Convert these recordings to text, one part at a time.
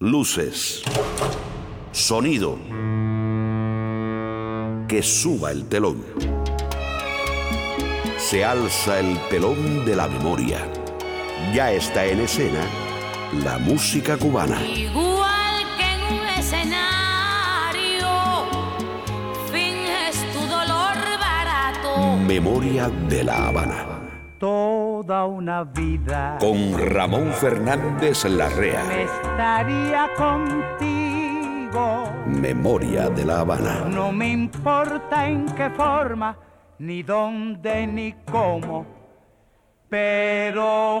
Luces. Sonido. Que suba el telón. Se alza el telón de la memoria. Ya está en escena la música cubana. Igual que en un escenario, finges tu dolor barato. Memoria de la Habana. Toda una vida Con Ramón Fernández Larrea. me estaría contigo. Memoria de la Habana. No me importa en qué forma, ni dónde, ni cómo, pero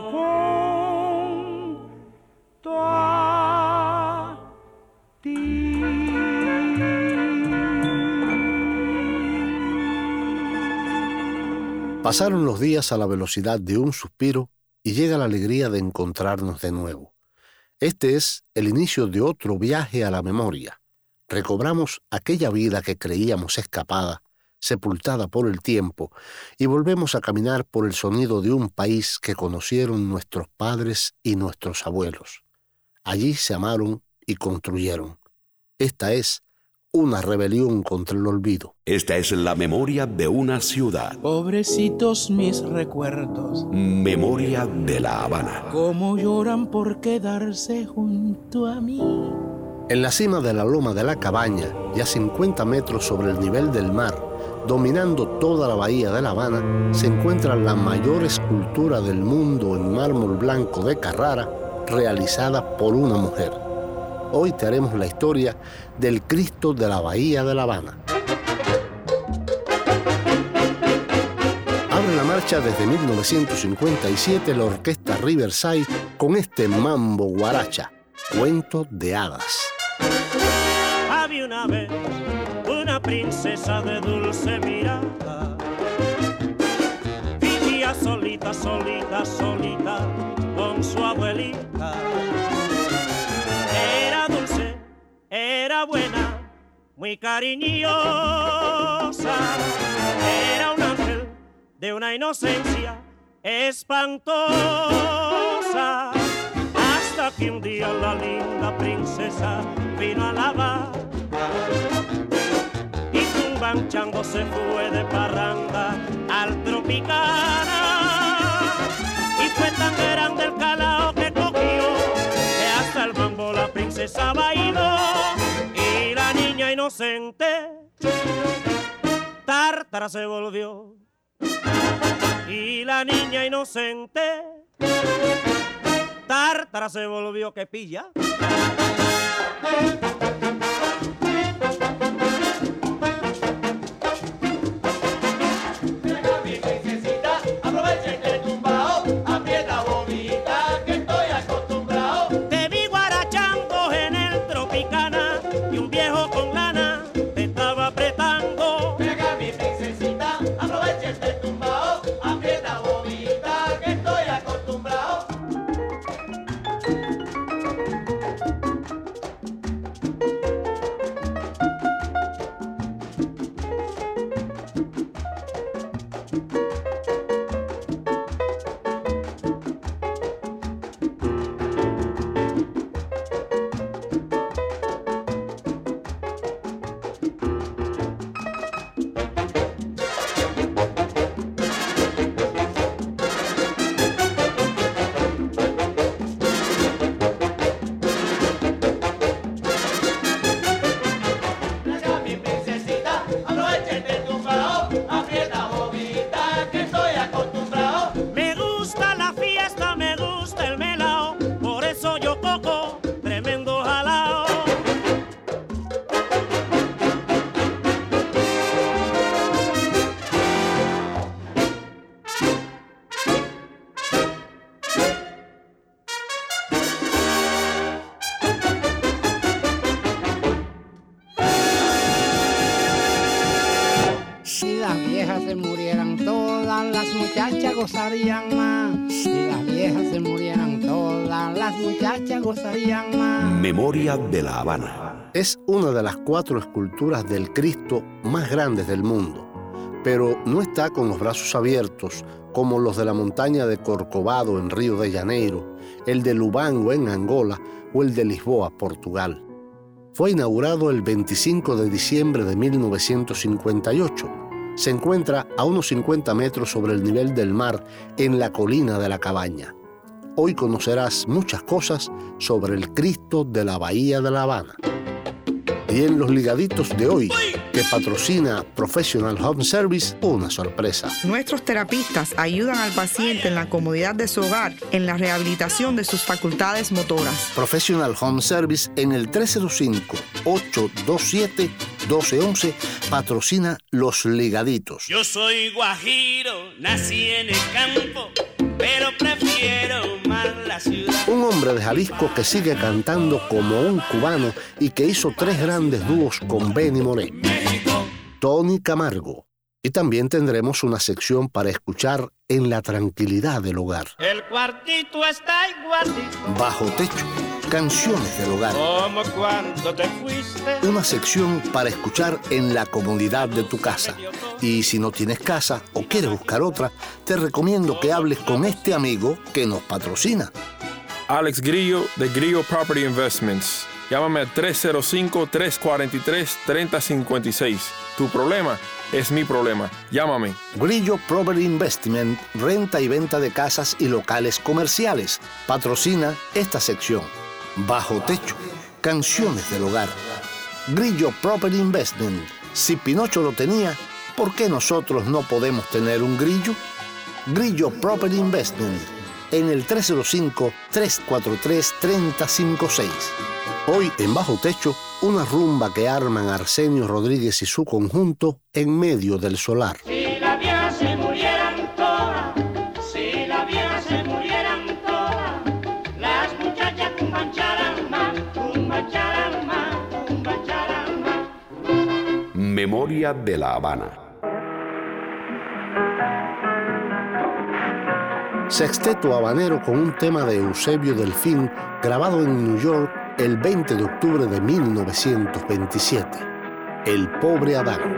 Pasaron los días a la velocidad de un suspiro y llega la alegría de encontrarnos de nuevo. Este es el inicio de otro viaje a la memoria. Recobramos aquella vida que creíamos escapada, sepultada por el tiempo, y volvemos a caminar por el sonido de un país que conocieron nuestros padres y nuestros abuelos. Allí se amaron y construyeron. Esta es una rebelión contra el olvido. Esta es la memoria de una ciudad. Pobrecitos mis recuerdos, Memoria de la Habana. cómo lloran por quedarse junto a mí. En la cima de la loma de la cabaña, y a 50 metros sobre el nivel del mar, dominando toda la bahía de La Habana, se encuentra la mayor escultura del mundo en mármol blanco de Carrara, realizada por una mujer. Hoy te haremos la historia del Cristo de la Bahía de La Habana. Abre la marcha desde 1957 la orquesta Riverside con este mambo guaracha, cuento de hadas. Había una vez una princesa de dulce mirada. Vivía solita, solita, solita con su abuelita. Era buena, muy cariñosa. Era un ángel de una inocencia espantosa. Hasta que un día la linda princesa vino a la barra y tumbanchando se fue de parranda al Tropicana. Y fue tan grande el calao que cogió que hasta el mambo la princesa bailó inocente tártara se volvió. Y la niña inocente tártara se volvió que pilla. De la Habana. Es una de las cuatro esculturas del Cristo más grandes del mundo, pero no está con los brazos abiertos como los de la montaña de Corcovado en Río de Janeiro, el de Lubango en Angola o el de Lisboa, Portugal. Fue inaugurado el 25 de diciembre de 1958. Se encuentra a unos 50 metros sobre el nivel del mar en la colina de la cabaña. Hoy conocerás muchas cosas sobre el Cristo de la Bahía de La Habana. Y en los ligaditos de hoy, que patrocina Professional Home Service, una sorpresa. Nuestros terapistas ayudan al paciente en la comodidad de su hogar en la rehabilitación de sus facultades motoras. Professional Home Service en el 305-827-1211 patrocina los ligaditos. Yo soy guajiro, nací en el campo, pero prefiero. Un hombre de Jalisco que sigue cantando como un cubano y que hizo tres grandes dúos con Benny Moré. Tony Camargo. Y también tendremos una sección para escuchar en la tranquilidad del hogar. El cuartito está igualito Bajo techo, canciones del hogar. como cuando te fuiste. Una sección para escuchar en la comodidad de tu casa. Y si no tienes casa o quieres buscar otra, te recomiendo que hables con este amigo que nos patrocina. Alex Grillo de Grillo Property Investments. Llámame al 305-343-3056. Tu problema es mi problema. Llámame. Grillo Property Investment, renta y venta de casas y locales comerciales. Patrocina esta sección. Bajo techo, canciones del hogar. Grillo Property Investment. Si Pinocho lo tenía, ¿por qué nosotros no podemos tener un grillo? Grillo Property Investment en el 305-343-3056. Hoy en Bajo Techo, una rumba que arman Arsenio Rodríguez y su conjunto en medio del solar. Si las viejas se murieran todas, si las viejas se murieran todas, las muchachas cumbancharan más, cumbancharan más, cumbancharan más. Memoria de la Habana. Sexteto Habanero con un tema de Eusebio Delfín grabado en New York el 20 de octubre de 1927. El pobre Adán.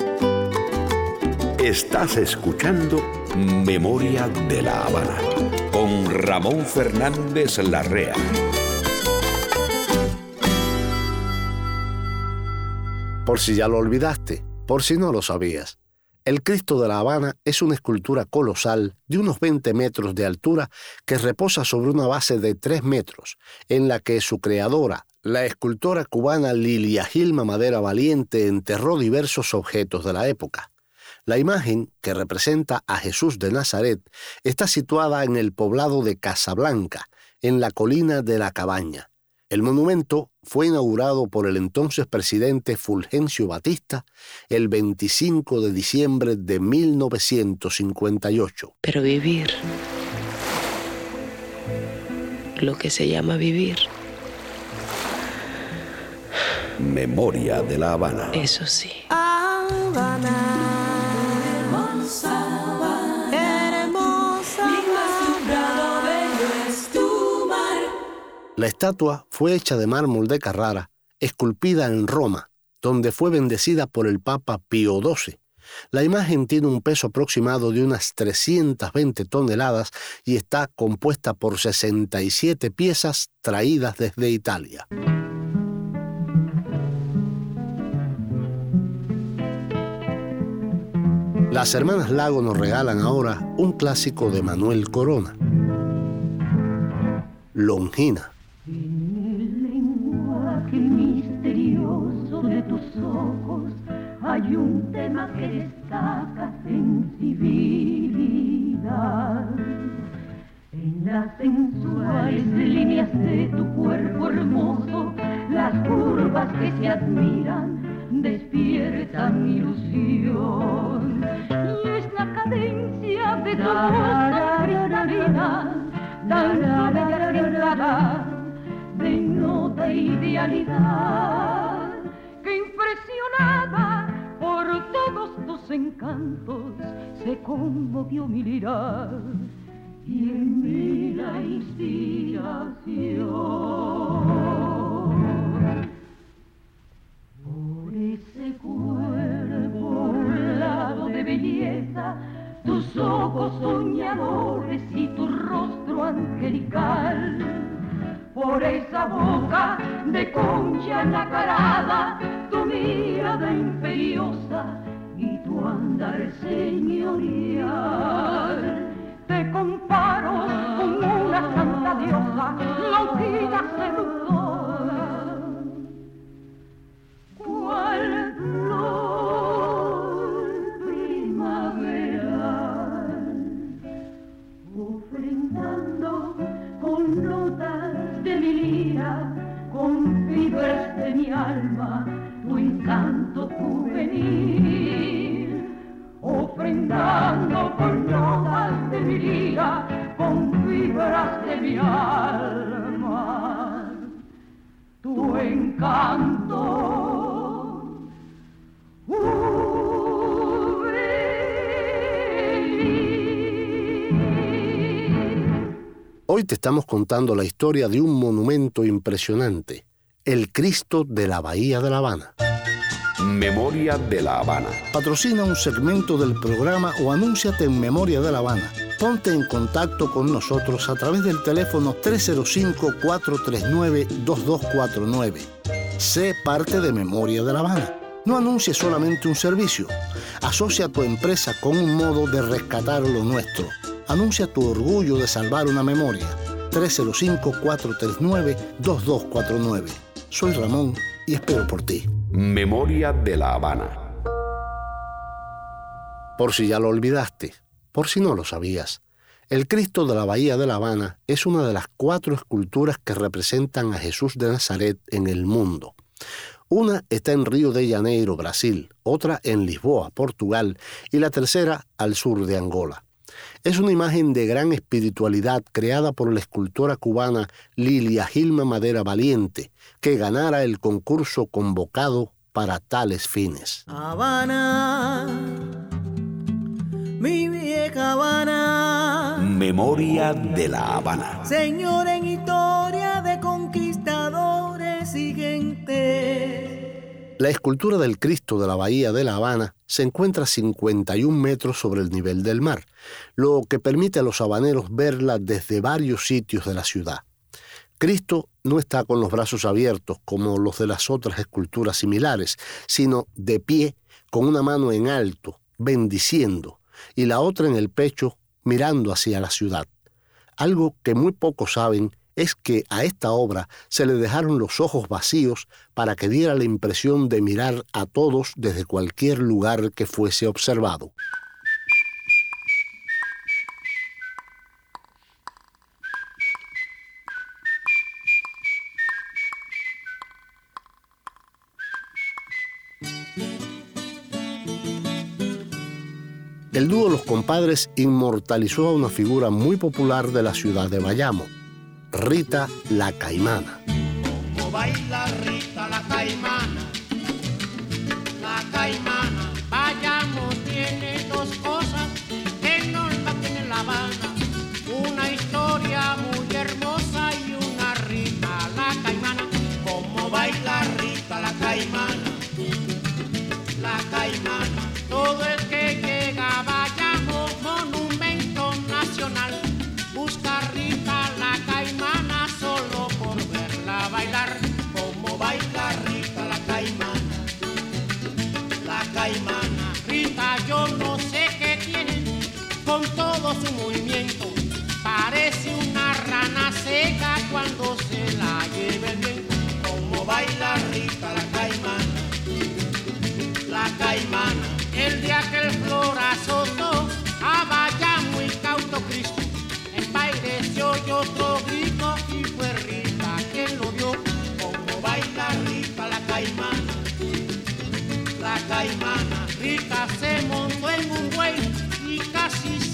Estás escuchando Memoria de La Habana con Ramón Fernández Larrea. Por si ya lo olvidaste, por si no lo sabías. El Cristo de La Habana es una escultura colosal de unos 20 metros de altura que reposa sobre una base de 3 metros, en la que su creadora, la escultora cubana Lilia Gilma Madera Valiente, enterró diversos objetos de la época. La imagen, que representa a Jesús de Nazaret, está situada en el poblado de Casablanca, en la colina de la Cabaña. El monumento fue inaugurado por el entonces presidente Fulgencio Batista el 25 de diciembre de 1958. Pero vivir, lo que se llama vivir, Memoria de La Habana. eso sí. La estatua fue hecha de mármol de Carrara, esculpida en Roma, donde fue bendecida por el Papa Pío XII. La imagen tiene un peso aproximado de unas 320 toneladas y está compuesta por 67 piezas traídas desde Italia. Las hermanas Lago nos regalan ahora un clásico de Manuel Corona. Longina. Lenguaje misterioso de tus ojos hay un tema que destaca sensibilidad. En las sensuales líneas de tu cuerpo hermoso, las curvas que se admiran despiertan ilusión. Y es la cadencia de tu voz de nota idealidad que impresionada por todos tus encantos se conmovió mi mirar y en mí la inspiración. Por ese cuerpo lado de belleza tus ojos soñadores y tu rostro angelical por esa boca de concha nacarada, tu mirada imperiosa y tu andar señorial. Te comparo con una santa diosa, longina seductora. ¿Cuál de mi alma tu encanto juvenil, ofrendando con notas de mi lira, con fibras de mi alma, tu encanto. Hoy te estamos contando la historia de un monumento impresionante el Cristo de la Bahía de La Habana. Memoria de La Habana. Patrocina un segmento del programa o anúnciate en Memoria de La Habana. Ponte en contacto con nosotros a través del teléfono 305-439-2249. Sé parte de Memoria de La Habana. No anuncies solamente un servicio. Asocia tu empresa con un modo de rescatar lo nuestro. Anuncia tu orgullo de salvar una memoria. 305-439-2249. Soy Ramón y espero por ti. Memoria de La Habana. Por si ya lo olvidaste, por si no lo sabías, el Cristo de la Bahía de La Habana es una de las cuatro esculturas que representan a Jesús de Nazaret en el mundo. Una está en Río de Janeiro, Brasil, otra en Lisboa, Portugal, y la tercera al sur de Angola. Es una imagen de gran espiritualidad creada por la escultora cubana Lilia Gilma Madera Valiente, que ganara el concurso convocado para tales fines. Habana, mi vieja Habana, Memoria de La Habana. Señor en historia de conquistadores y gente. La escultura del Cristo de la Bahía de La Habana se encuentra a 51 metros sobre el nivel del mar, lo que permite a los habaneros verla desde varios sitios de la ciudad. Cristo no está con los brazos abiertos como los de las otras esculturas similares, sino de pie, con una mano en alto, bendiciendo, y la otra en el pecho, mirando hacia la ciudad. Algo que muy pocos saben es que a esta obra se le dejaron los ojos vacíos para que diera la impresión de mirar a todos desde cualquier lugar que fuese observado. El dúo Los Compadres inmortalizó a una figura muy popular de la ciudad de Bayamo, Rita la Caimana. Caimana, Rita se montó en un buey y casi se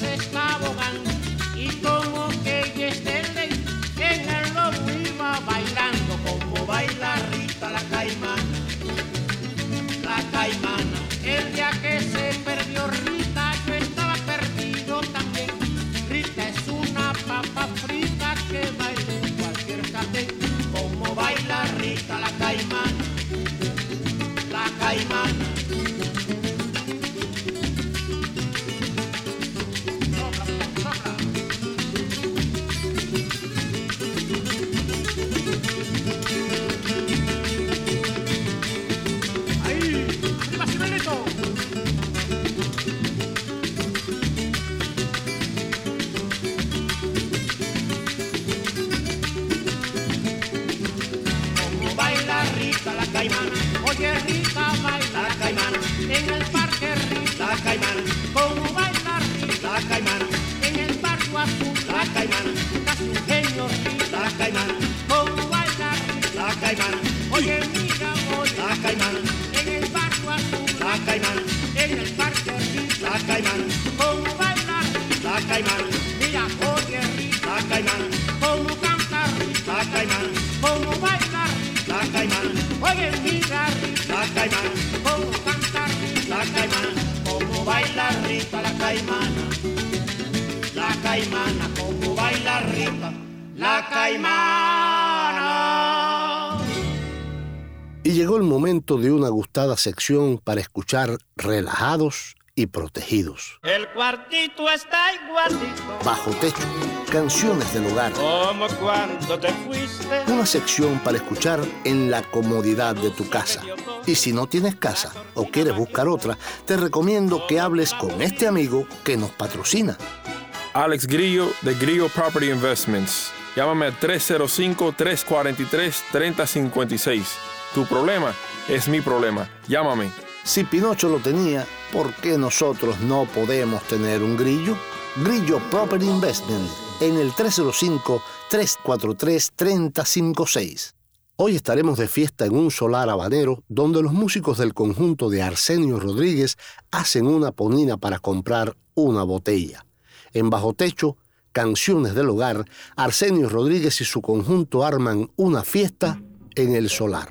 Y llegó el momento de una gustada sección para escuchar relajados y protegidos. El cuartito está igualito. Bajo techo, canciones del hogar. Como cuando te fuiste. Una sección para escuchar en la comodidad de tu casa. Y si no tienes casa o quieres buscar otra, te recomiendo que hables con este amigo que nos patrocina. Alex Grillo de Grillo Property Investments. Llámame al 305-343-3056. Tu problema es mi problema. Llámame. Si Pinocho lo tenía, ¿por qué nosotros no podemos tener un grillo? Grillo Property Investment en el 305-343-3056. Hoy estaremos de fiesta en un solar habanero donde los músicos del conjunto de Arsenio Rodríguez hacen una ponina para comprar una botella. En Bajo Techo, Canciones del Hogar, Arsenio Rodríguez y su conjunto arman una fiesta en el solar.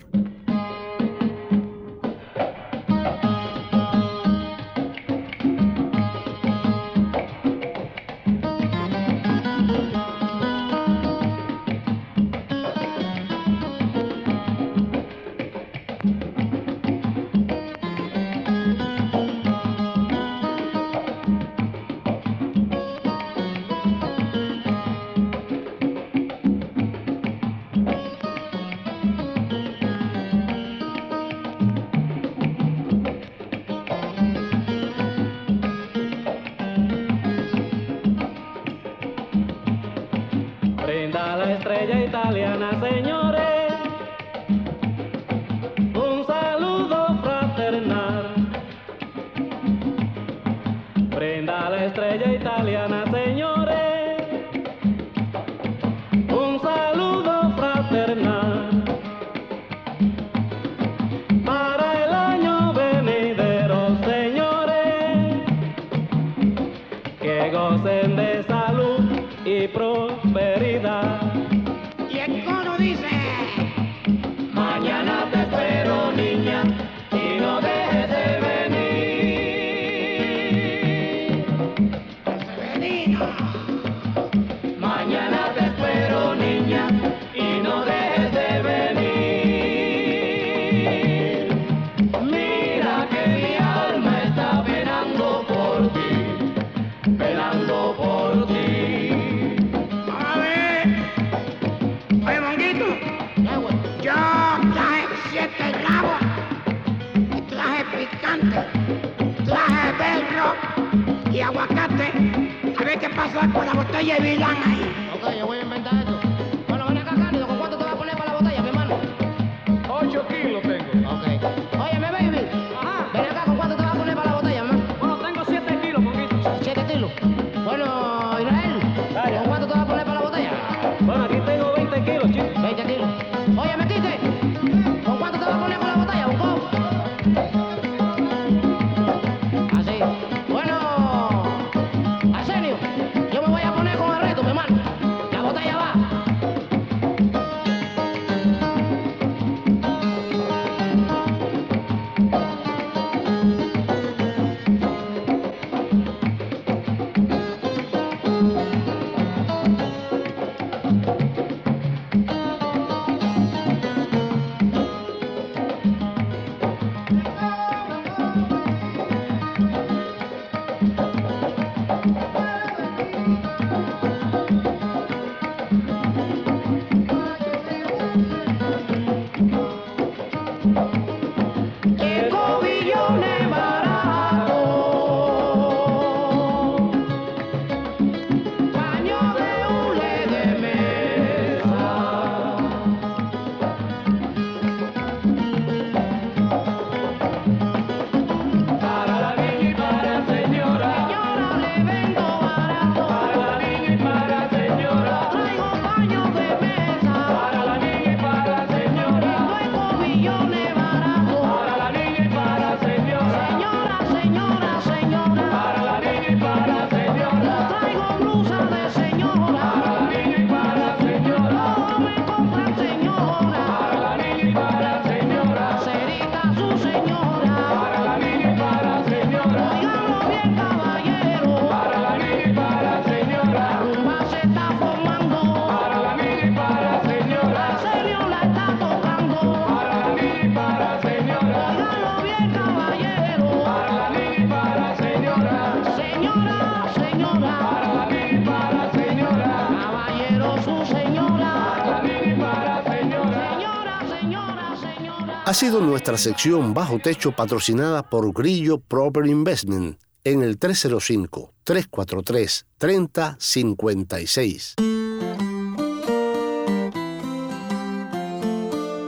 Sido nuestra sección Bajo Techo patrocinada por Grillo Proper Investment en el 305-343-3056.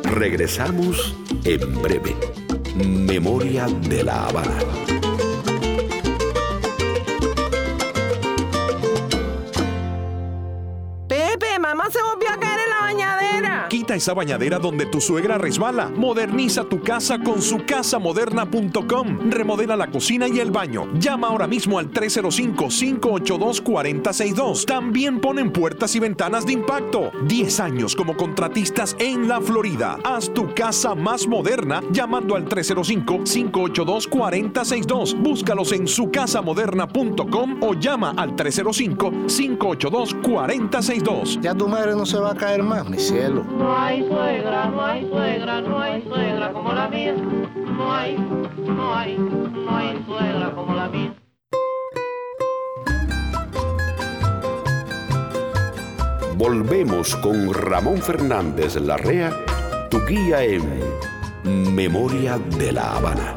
Regresamos en breve. Memoria de la Habana. Esa bañadera donde tu suegra resbala. Moderniza tu casa con sucasamoderna.com. Remodela la cocina y el baño. Llama ahora mismo al 305-582-4062. También ponen puertas y ventanas de impacto. 10 años como contratistas en la Florida. Haz tu casa más moderna llamando al 305-582-4062. Búscalos en sucasamoderna.com o llama al 305-582-4062. Ya tu madre no se va a caer más, mi cielo. No hay suegra, no hay suegra, no hay suegra como la mía. No hay, no hay, no hay suegra como la mía. Volvemos con Ramón Fernández Larrea, tu guía en Memoria de la Habana.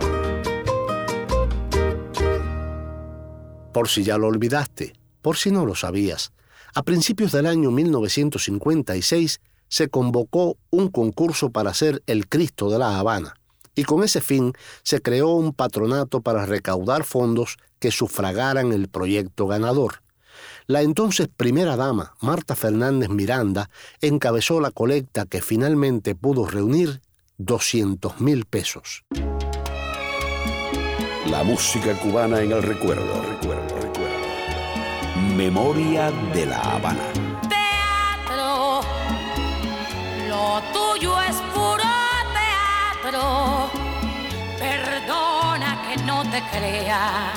Por si ya lo olvidaste, por si no lo sabías, a principios del año 1956 se convocó un concurso para ser el Cristo de la Habana, y con ese fin se creó un patronato para recaudar fondos que sufragaran el proyecto ganador. La entonces primera dama, Marta Fernández Miranda, encabezó la colecta que finalmente pudo reunir 200 mil pesos. La música cubana en el recuerdo, recuerdo, recuerdo. Memoria de la Habana. Teatro. Perdona que no te crea,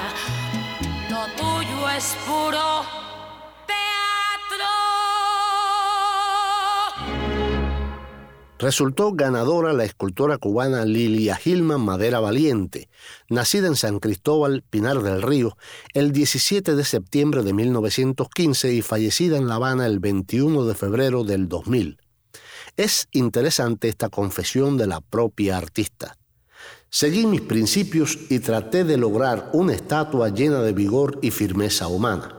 lo tuyo es puro Resultó ganadora la escultora cubana Lilia Gilman Madera Valiente, nacida en San Cristóbal, Pinar del Río, el 17 de septiembre de 1915 y fallecida en La Habana el 21 de febrero del 2000. Es interesante esta confesión de la propia artista. Seguí mis principios y traté de lograr una estatua llena de vigor y firmeza humana.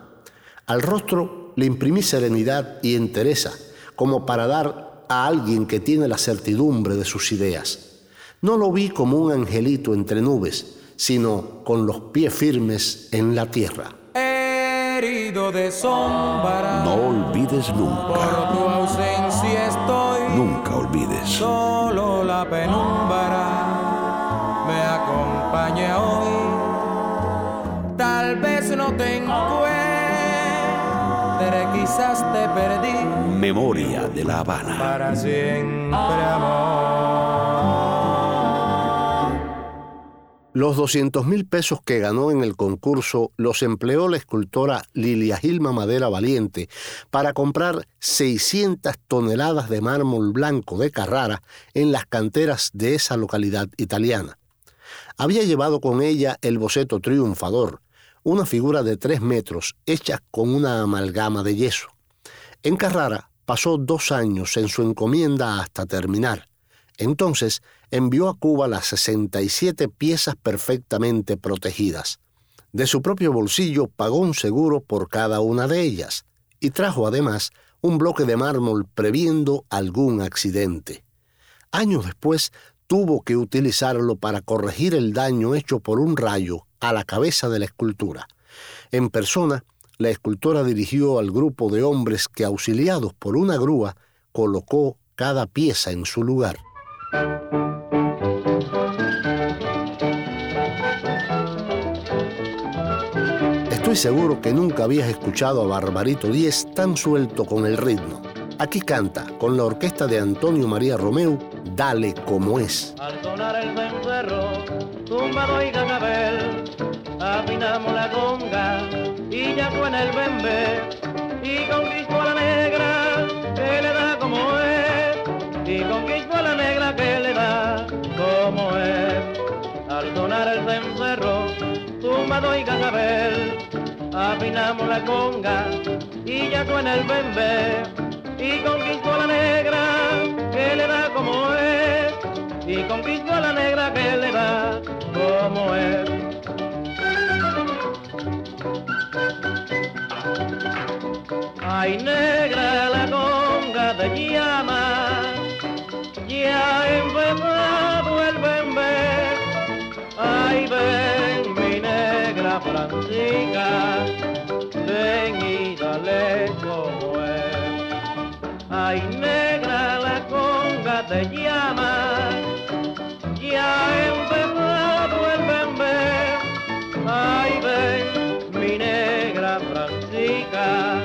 Al rostro le imprimí serenidad y entereza, como para dar a alguien que tiene la certidumbre de sus ideas. No lo vi como un angelito entre nubes, sino con los pies firmes en la tierra. Herido de sombra. No olvides nunca. Por tu ausencia. Solo la penumbra me acompaña hoy. Tal vez no te encuentre, quizás te perdí. Memoria de la Habana. Para siempre amor. Los 200 mil pesos que ganó en el concurso los empleó la escultora Lilia Gilma Madera Valiente para comprar 600 toneladas de mármol blanco de Carrara en las canteras de esa localidad italiana. Había llevado con ella el boceto triunfador, una figura de tres metros hecha con una amalgama de yeso. En Carrara pasó dos años en su encomienda hasta terminar. Entonces envió a Cuba las 67 piezas perfectamente protegidas. De su propio bolsillo pagó un seguro por cada una de ellas y trajo además un bloque de mármol previendo algún accidente. Años después tuvo que utilizarlo para corregir el daño hecho por un rayo a la cabeza de la escultura. En persona, la escultora dirigió al grupo de hombres que, auxiliados por una grúa, colocó cada pieza en su lugar. Estoy seguro que nunca habías escuchado a Barbarito Díez tan suelto con el ritmo. Aquí canta, con la orquesta de Antonio María Romeu, Dale como es. Al sonar el cencerro, tumbado y ganabel, afinamos la conga y ya suena el bembe. Y conquistó a la negra que le da como es. Y conquistó a la negra que le da como es. Al sonar el cencerro, tumbado y ganabel, afinamos la conga y ya suena el bembe y conquistó a la negra que le da como es y conquistó a la negra que le da como es. Ay negra la conga te llama, ya Francisca, ven y dale como es. Ay negra la conga te llama, ya ha empezado el bembe. Ay ven mi negra Francisca,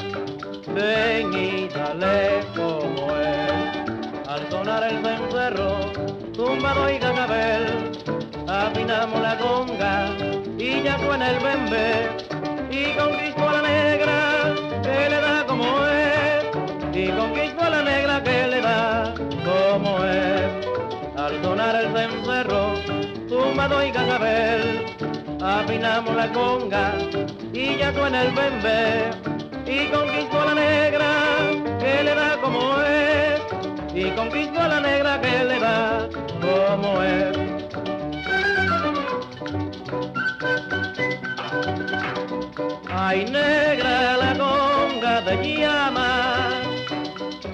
ven y dale como es. Al sonar el cencerro, tumbado y cascabel, afinamos la conga y ya suena el bembe y conquistó a la negra que le da como es. Y conquistó a la negra que le da como es. Al sonar el cencerro tumbado y cascabel afinamos la conga y ya suena el bembe. Y conquistó a la negra que le da como es. Y conquistó a la negra que le da como es Ay negra la conga te llama,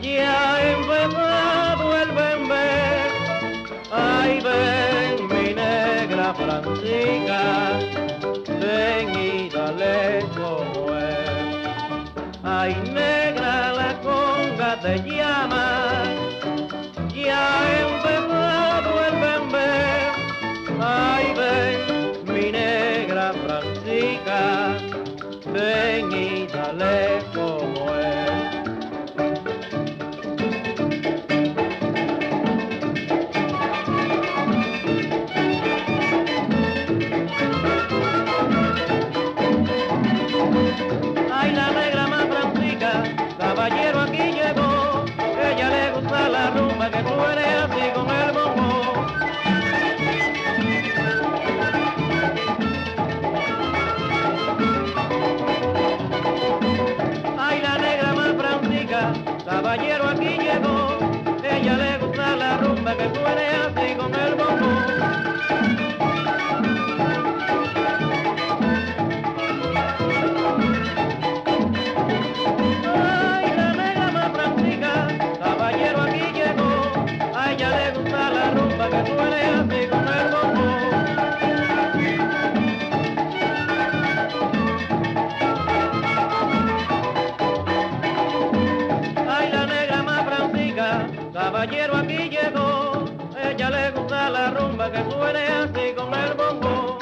ya ha empezado el bembe. Ay ven mi negra Francisca, ven y como es. Ay negra la conga te llama, ya ha empezado el bembe. Ay ven mi negra Francisca, ven y la rumba que suene así con el bombo. Ay, la negra más francisca, caballero rumba que suene así con el bombo.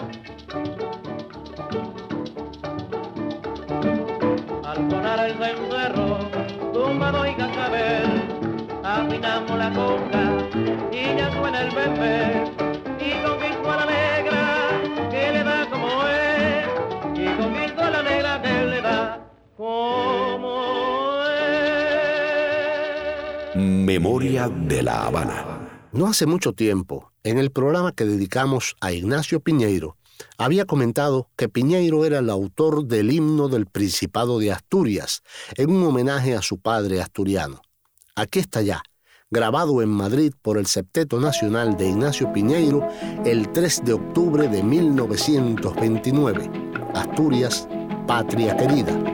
Al sonar el cencerro, tumbado y cascabel, afinamos la conga y ya suena el bebé y conquistó a la negra que le da como es y conquistó a la negra que le da como Memoria de la Habana. No hace mucho tiempo, en el programa que dedicamos a Ignacio Piñeiro, había comentado que Piñeiro era el autor del himno del Principado de Asturias, en un homenaje a su padre asturiano. Aquí está ya, grabado en Madrid por el Septeto Nacional de Ignacio Piñeiro el 3 de octubre de 1929. Asturias, patria querida.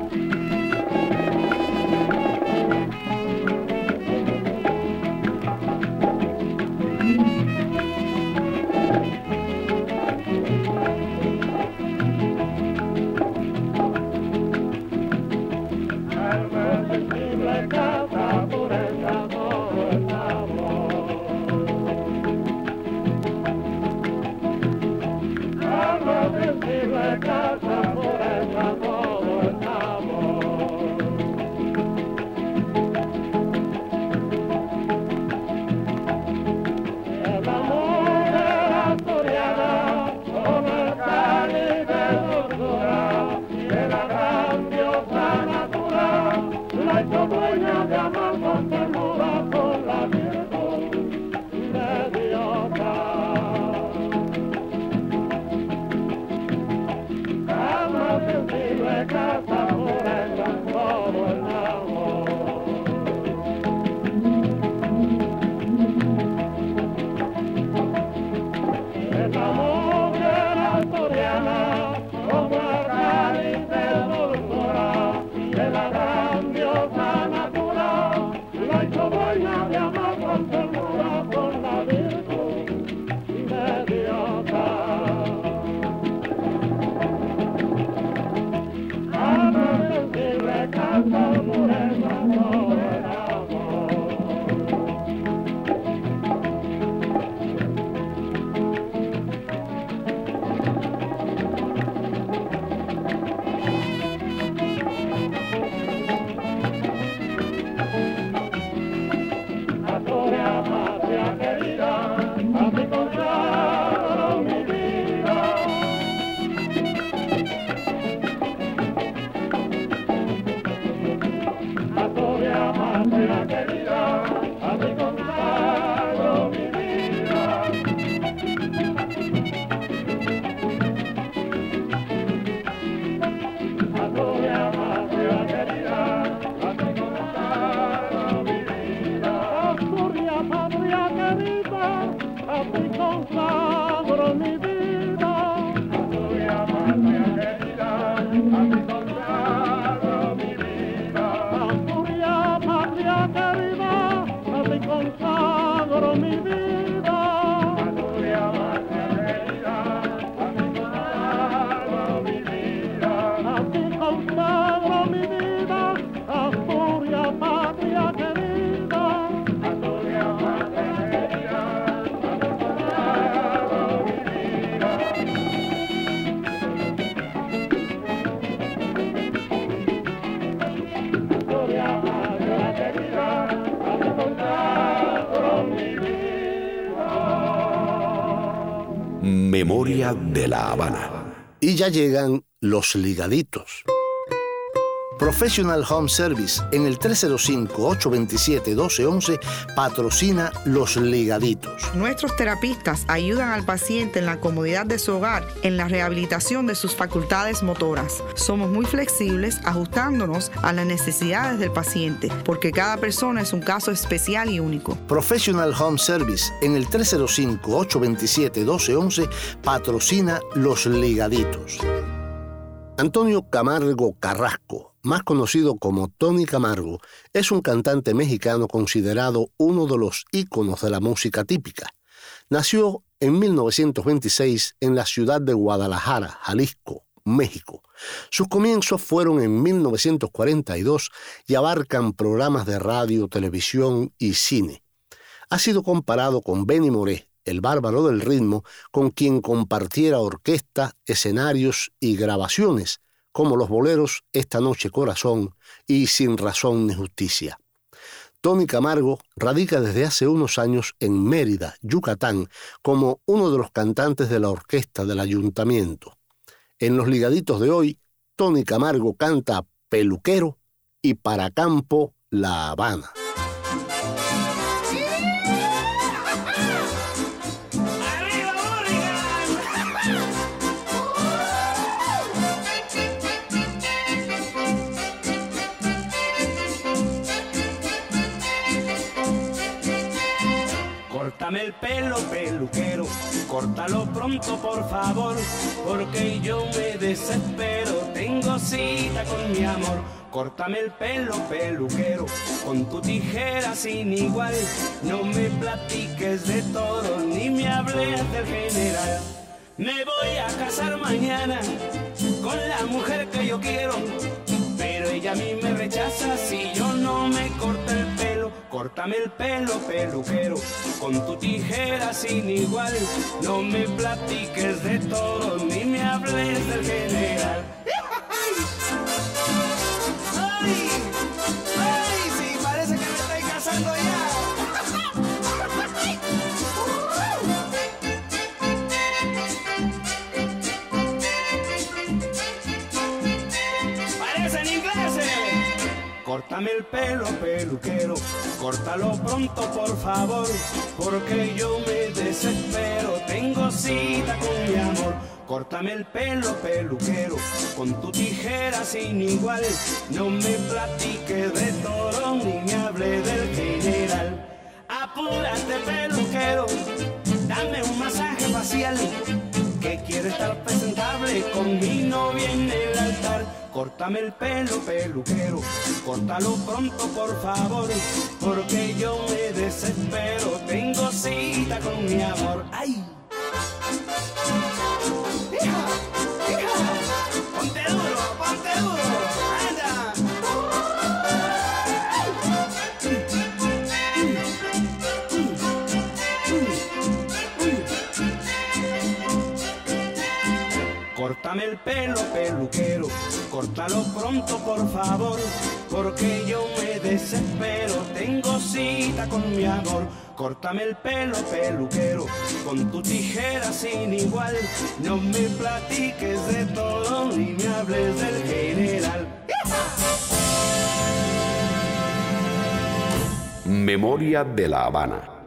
Memoria de la Habana. Y ya llegan los ligaditos. Professional Home Service en el 305-827-1211 patrocina Los Ligaditos. Nuestros terapistas ayudan al paciente en la comodidad de su hogar en la rehabilitación de sus facultades motoras. Somos muy flexibles ajustándonos a las necesidades del paciente porque cada persona es un caso especial y único. Professional Home Service en el 305-827-1211 patrocina Los Ligaditos. Antonio Camargo Carrasco, más conocido como Tony Camargo, es un cantante mexicano considerado uno de los íconos de la música típica. Nació en 1926 en la ciudad de Guadalajara, Jalisco, México. Sus comienzos fueron en 1942 y abarcan programas de radio, televisión y cine. Ha sido comparado con Benny Moré, el bárbaro del ritmo, con quien compartiera orquesta, escenarios y grabaciones, como los boleros Esta Noche Corazón y Sin Razón ni Justicia. Tony Camargo radica desde hace unos años en Mérida, Yucatán, como uno de los cantantes de la orquesta del ayuntamiento. En los ligaditos de hoy, Tony Camargo canta Peluquero y Para Campo La Habana. Córtame el pelo, peluquero, córtalo pronto, por favor, porque yo me desespero, tengo cita con mi amor. Córtame el pelo, peluquero, con tu tijera sin igual, no me platiques de todo, ni me hables del general. Me voy a casar mañana con la mujer que yo quiero, pero ella a mí me rechaza si yo no me corto el pelo. Córtame el pelo, peluquero, con tu tijera sin igual. No me platiques de todo, ni me hables del general. Córtame el pelo, peluquero, córtalo pronto, por favor, porque yo me desespero, tengo cita con mi amor. Córtame el pelo, peluquero, con tu tijera sin igual, no me platiques de todo, ni me hable del general. Apúrate, peluquero, dame un masaje facial, que quiero estar presentable con mi novia en el. Córtame el pelo, peluquero, córtalo pronto, por favor, porque yo me desespero, tengo cita con mi amor. ¡Ay! ¡Hija! ¡Hija! ¡Ponte duro, ponte duro! ¡Anda! Córtame el pelo, peluquero, córtalo pronto, por favor, porque yo me desespero, tengo cita con mi amor. Córtame el pelo, peluquero, con tu tijera sin igual, no me platiques de todo, ni me hables del general. Memoria de la Habana.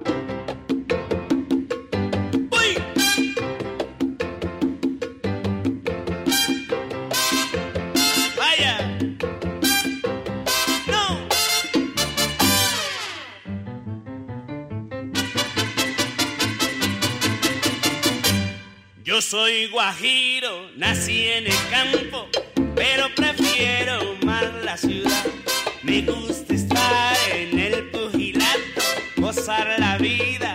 Soy guajiro, nací en el campo, pero prefiero más la ciudad. Me gusta estar en el pugilato, gozar la vida,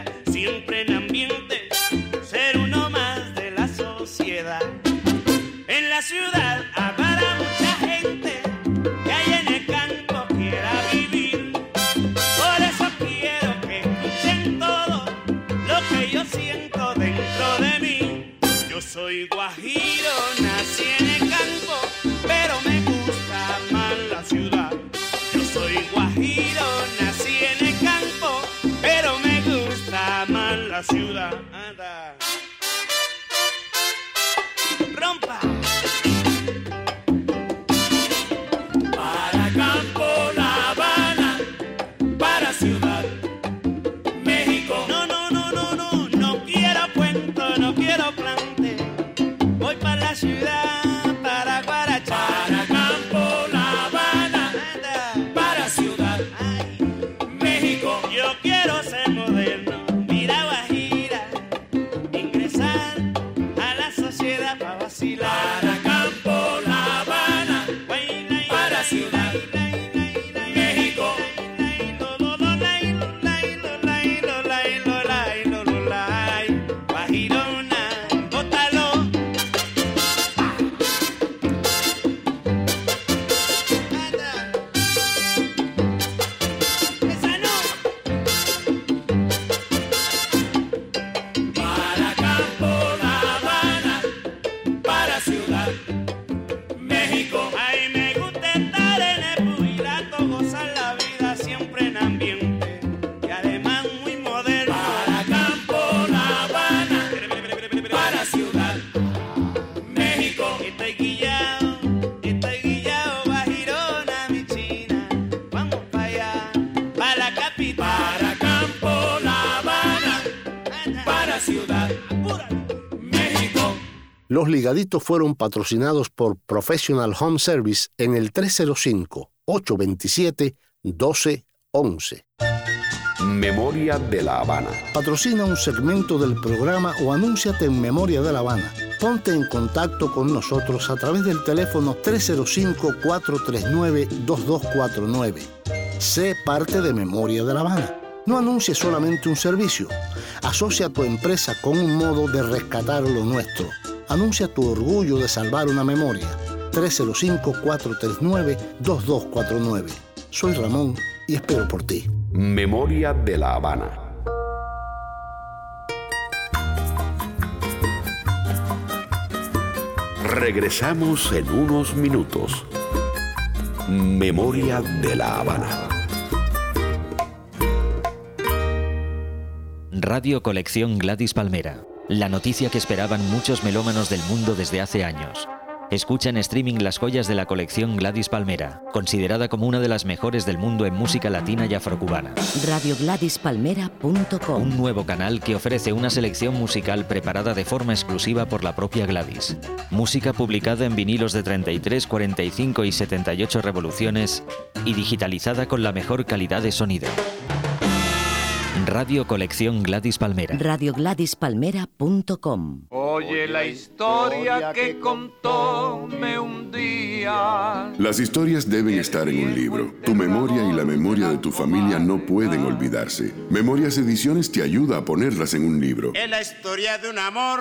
Los ligaditos fueron patrocinados por Professional Home Service en el 305-827-1211. Memoria de la Habana. Patrocina un segmento del programa o anúnciate en Memoria de La Habana. Ponte en contacto con nosotros a través del teléfono 305-439-2249. Sé parte de Memoria de La Habana. No anuncies solamente un servicio. Asocia tu empresa con un modo de rescatar lo nuestro. Anuncia tu orgullo de salvar una memoria. 305-439-2249. Soy Ramón y espero por ti. Memoria de la Habana. Regresamos en unos minutos. Memoria de la Habana. Radio Colección Gladys Palmera. La noticia que esperaban muchos melómanos del mundo desde hace años. Escucha en streaming las joyas de la colección Gladys Palmera, considerada como una de las mejores del mundo en música latina y afrocubana. RadioGladysPalmera.com Un nuevo canal que ofrece una selección musical preparada de forma exclusiva por la propia Gladys. Música publicada en vinilos de 33, 45 y 78 revoluciones y digitalizada con la mejor calidad de sonido. Radio Colección Gladys Palmera. RadioGladysPalmera.com Oye la historia que contóme un día. Las historias deben estar en un libro. Tu memoria y la memoria de tu familia no pueden olvidarse. Memorias Ediciones te ayuda a ponerlas en un libro. Es la historia de un amor,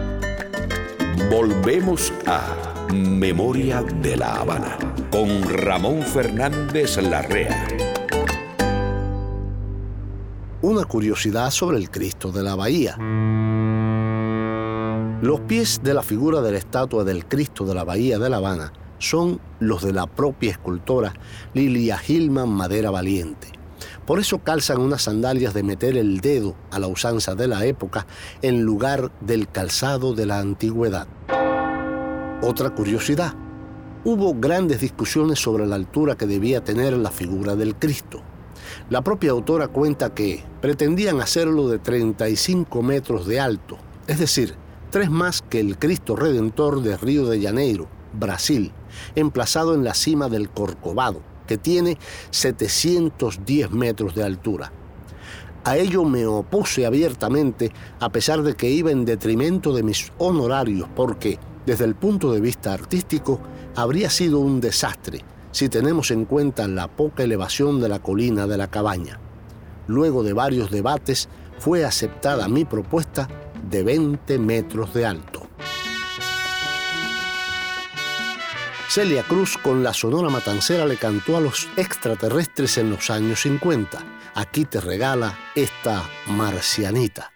Volvemos a Memoria de la Habana con Ramón Fernández Larrea. Una curiosidad sobre el Cristo de la Bahía. Los pies de la figura de la estatua del Cristo de la Bahía de La Habana son los de la propia escultora Lilia Gilman Madera Valiente. Por eso calzan unas sandalias de meter el dedo a la usanza de la época en lugar del calzado de la antigüedad. Otra curiosidad. Hubo grandes discusiones sobre la altura que debía tener la figura del Cristo. La propia autora cuenta que pretendían hacerlo de 35 metros de alto, es decir, tres más que el Cristo Redentor de Río de Janeiro, Brasil, emplazado en la cima del Corcovado, que tiene 710 metros de altura. A ello me opuse abiertamente, a pesar de que iba en detrimento de mis honorarios, porque, desde el punto de vista artístico, habría sido un desastre si tenemos en cuenta la poca elevación de la colina de la cabaña. Luego de varios debates, fue aceptada mi propuesta de 20 metros de alto. Celia Cruz con la Sonora Matancera le cantó a los extraterrestres en los años 50. Aquí te regala esta marcianita.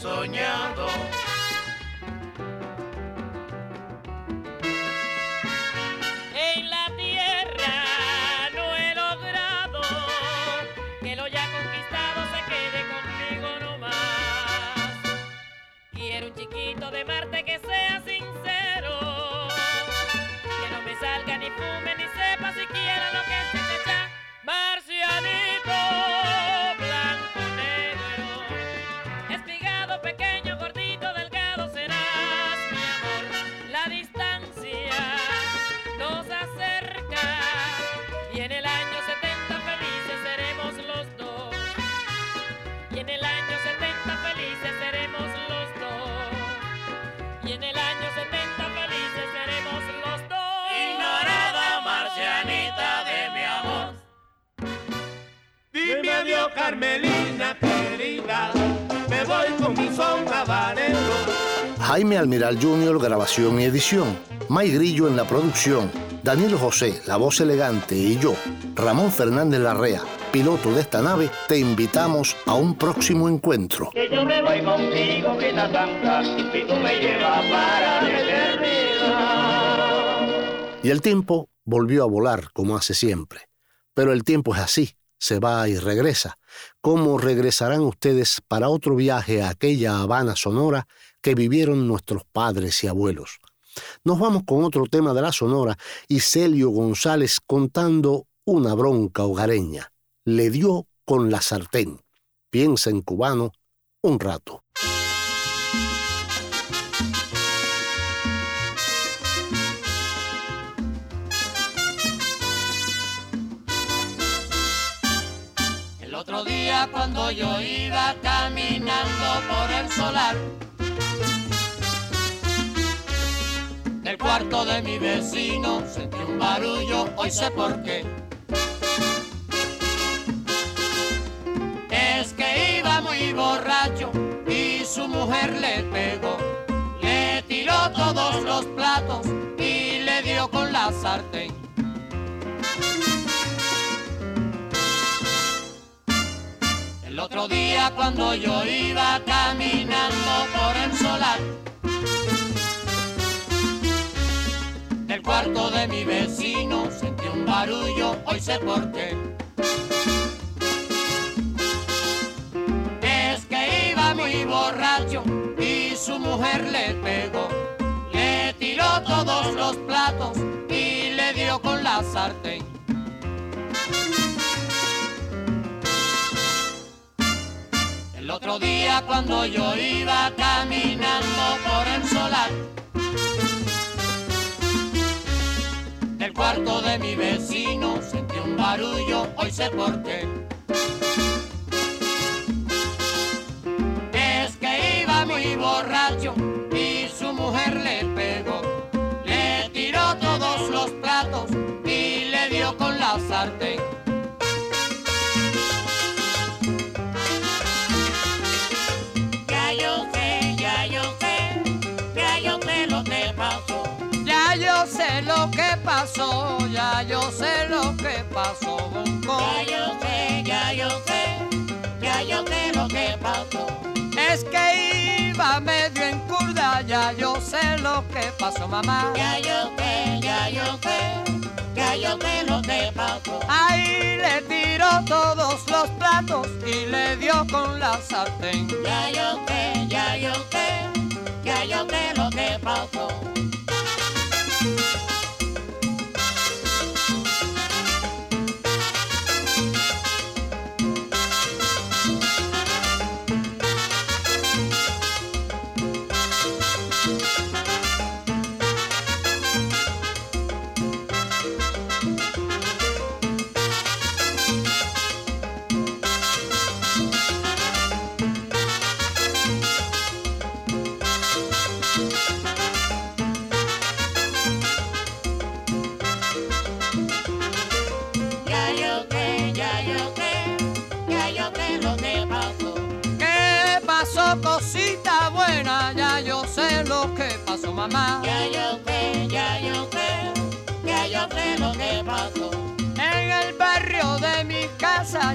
Soñado. Carmelina querida. Me voy con mi son habanero. Jaime Almiral Jr., grabación y edición. May Grillo en la producción. Daniel José, la voz elegante, y yo, Ramón Fernández Larrea, piloto de esta nave, te invitamos a un próximo encuentro. Que yo me voy contigo, que la santa, y tú me llevas para la eternidad. Y el tiempo volvió a volar como hace siempre. Pero el tiempo es así, se va y regresa. ¿Cómo regresarán ustedes para otro viaje a aquella Habana sonora que vivieron nuestros padres y abuelos? Nos vamos con otro tema de la sonora y Celio González contando una bronca hogareña. Le dio con la sartén. Piensa en cubano un rato. Cuando yo iba caminando por el solar del cuarto de mi vecino sentí un barullo, hoy sé por qué. Es que iba muy borracho y su mujer le pegó, le tiró todos los platos y le dio con la sartén. Otro día cuando yo iba caminando por el solar del cuarto de mi vecino sentí un barullo, hoy sé por qué. Es que iba muy borracho y su mujer le pegó, le tiró todos los platos y le dio con la sartén. Otro día cuando yo iba caminando por el solar del cuarto de mi vecino sentí un barullo, hoy sé por qué. Es que iba muy borracho y su mujer le pegó, le tiró todos los platos y le dio con la sartén. Pasó, ya yo sé lo que pasó. Ya yo sé, ya yo sé, ya yo sé lo que pasó. Es que iba medio en curda, ya yo sé lo que pasó. pasó, mamá. Ya yo sé, ya yo sé, ya yo sé lo que pasó. Ahí le tiró todos los platos y le dio con la sartén. Ya yo sé, ya yo sé, ya yo sé lo que pasó.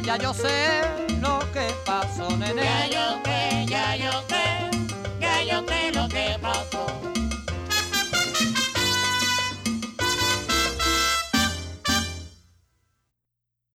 Ya yo sé lo que pasó, nene. Ya